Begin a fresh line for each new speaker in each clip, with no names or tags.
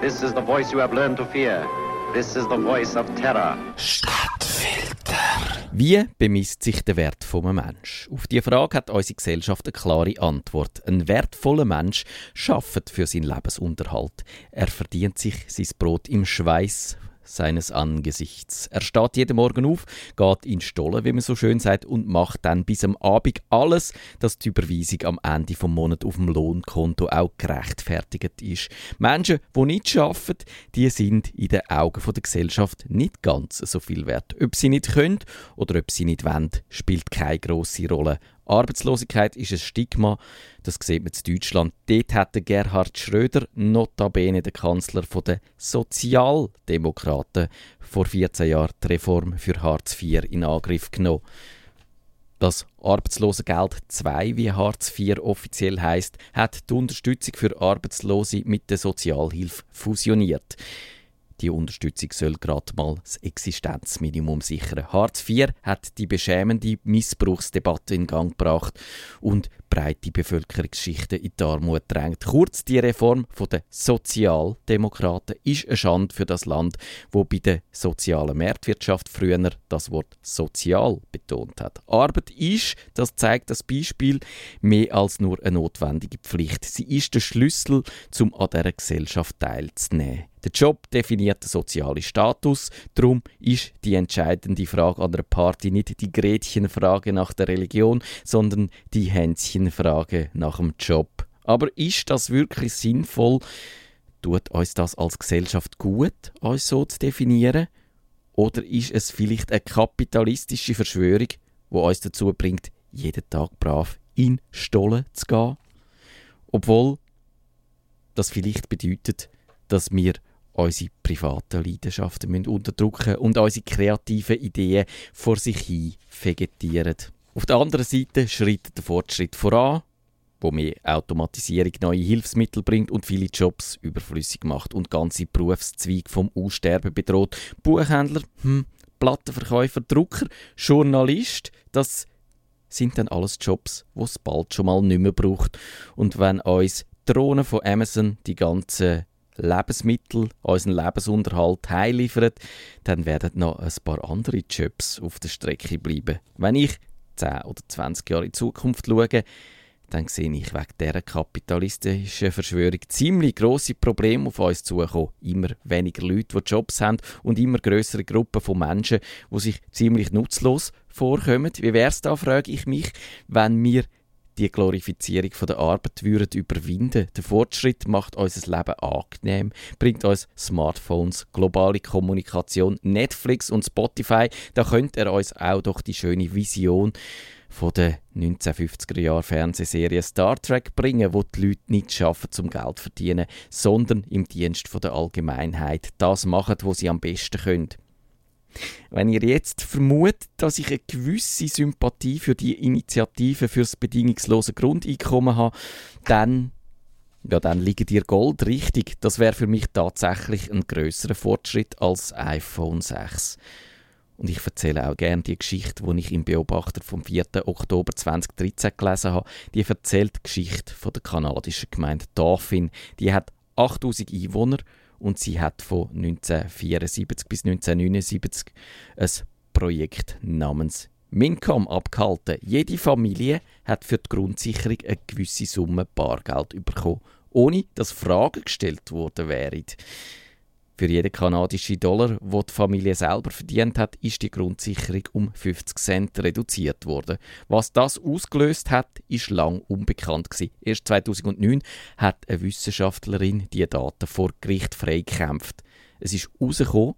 This is the voice you have learned to fear. This is the voice of terror.
Stadtfilter. Wie bemisst sich der Wert von einem Mensch? Auf diese Frage hat unsere Gesellschaft eine klare Antwort. Ein wertvoller Mensch schafft für seinen Lebensunterhalt. Er verdient sich sein Brot im Schweiß seines Angesichts. Er steht jeden Morgen auf, geht in Stollen, wie man so schön sagt, und macht dann bis am Abend alles, dass die Überweisung am Ende vom Monat auf dem Lohnkonto auch gerechtfertigt ist. Menschen, die nicht arbeiten, die sind in den Augen der Gesellschaft nicht ganz so viel wert. Ob sie nicht können oder ob sie nicht wollen, spielt keine grosse Rolle. Arbeitslosigkeit ist ein Stigma, das sieht man in Deutschland. Dort hat Gerhard Schröder, notabene der Kanzler der Sozialdemokraten, vor 14 Jahren die Reform für Hartz IV in Angriff genommen. Das Arbeitslosengeld 2, wie Hartz IV offiziell heißt, hat die Unterstützung für Arbeitslose mit der Sozialhilfe fusioniert. Die Unterstützung soll gerade mal das Existenzminimum sichern. Hartz IV hat die beschämende Missbrauchsdebatte in Gang gebracht und breite Bevölkerungsschichten in die Armut drängt. Kurz, die Reform der Sozialdemokraten ist eine Schande für das Land, wo bei der sozialen Marktwirtschaft früher das Wort sozial betont hat. Arbeit ist, das zeigt das Beispiel, mehr als nur eine notwendige Pflicht. Sie ist der Schlüssel, um an dieser Gesellschaft teilzunehmen. Der Job definiert den sozialen Status, darum ist die entscheidende Frage an der Party nicht die Gretchenfrage nach der Religion, sondern die Hänschenfrage nach dem Job. Aber ist das wirklich sinnvoll? Tut uns das als Gesellschaft gut, uns so zu definieren? Oder ist es vielleicht eine kapitalistische Verschwörung, die uns dazu bringt, jeden Tag brav in Stollen zu gehen? Obwohl das vielleicht bedeutet, dass wir unsere privaten Leidenschaften müssen unterdrücken und unsere kreativen Ideen vor sich hin vegetieren. Auf der anderen Seite schreitet der Fortschritt voran, wo mehr Automatisierung neue Hilfsmittel bringt und viele Jobs überflüssig macht und ganze Berufszweige vom Aussterben bedroht. Buchhändler, hm, Plattenverkäufer, Drucker, Journalist, das sind dann alles Jobs, wo es bald schon mal nicht mehr braucht. Und wenn uns Drohnen von Amazon die ganzen Lebensmittel, unseren Lebensunterhalt heimliefern, dann werden noch ein paar andere Jobs auf der Strecke bleiben. Wenn ich 10 oder 20 Jahre in Zukunft schaue, dann sehe ich wegen dieser kapitalistischen Verschwörung ziemlich grosse Probleme auf uns zukommen. Immer weniger Leute, die Jobs haben und immer größere Gruppen von Menschen, die sich ziemlich nutzlos vorkommen. Wie wäre es da, frage ich mich, wenn wir die Glorifizierung von der Arbeit würden überwinden. Der Fortschritt macht unser Leben angenehm, bringt uns Smartphones, globale Kommunikation, Netflix und Spotify. Da könnt ihr uns auch doch die schöne Vision von der 1950er Jahre Fernsehserie Star Trek bringen, wo die Leute nicht schaffen zum Geld zu verdienen, sondern im Dienst der Allgemeinheit das machen, was sie am besten können. Wenn ihr jetzt vermutet, dass ich eine gewisse Sympathie für die Initiative fürs bedingungslose Grundeinkommen habe, dann ja, dann liegt ihr Gold richtig. Das wäre für mich tatsächlich ein größerer Fortschritt als iPhone 6. Und ich erzähle auch gerne die Geschichte, die ich im Beobachter vom 4. Oktober 2013 gelesen habe. Die erzählt die Geschichte von der kanadischen Gemeinde Dauphin. Die hat 8000 Einwohner und sie hat von 1974 bis 1979 ein Projekt namens Mincom abgehalten. Jede Familie hat für die Grundsicherung eine gewisse Summe Bargeld bekommen, ohne dass Fragen gestellt worden wären. Für jeden kanadischen Dollar, wo die Familie selber verdient hat, ist die Grundsicherung um 50 Cent reduziert worden. Was das ausgelöst hat, ist lang unbekannt gewesen. Erst 2009 hat eine Wissenschaftlerin die Daten vor Gericht freigekämpft. Es ist herausgekommen,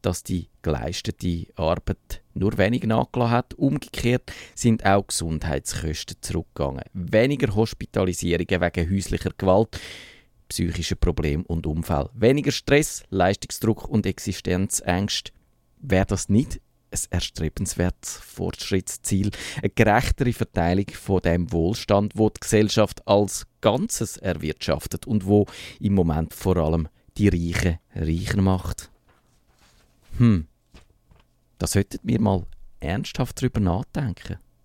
dass die geleistete Arbeit nur wenig nachgelassen hat. Umgekehrt sind auch Gesundheitskosten zurückgegangen. Weniger Hospitalisierungen wegen häuslicher Gewalt psychische Probleme und Unfall. Weniger Stress, Leistungsdruck und Existenzängste. Wäre das nicht ein erstrebenswertes Fortschrittsziel, eine gerechtere Verteilung von dem Wohlstand, wo die Gesellschaft als Ganzes erwirtschaftet und wo im Moment vor allem die Reichen reicher macht? Hm, da sollten wir mal ernsthaft drüber nachdenken.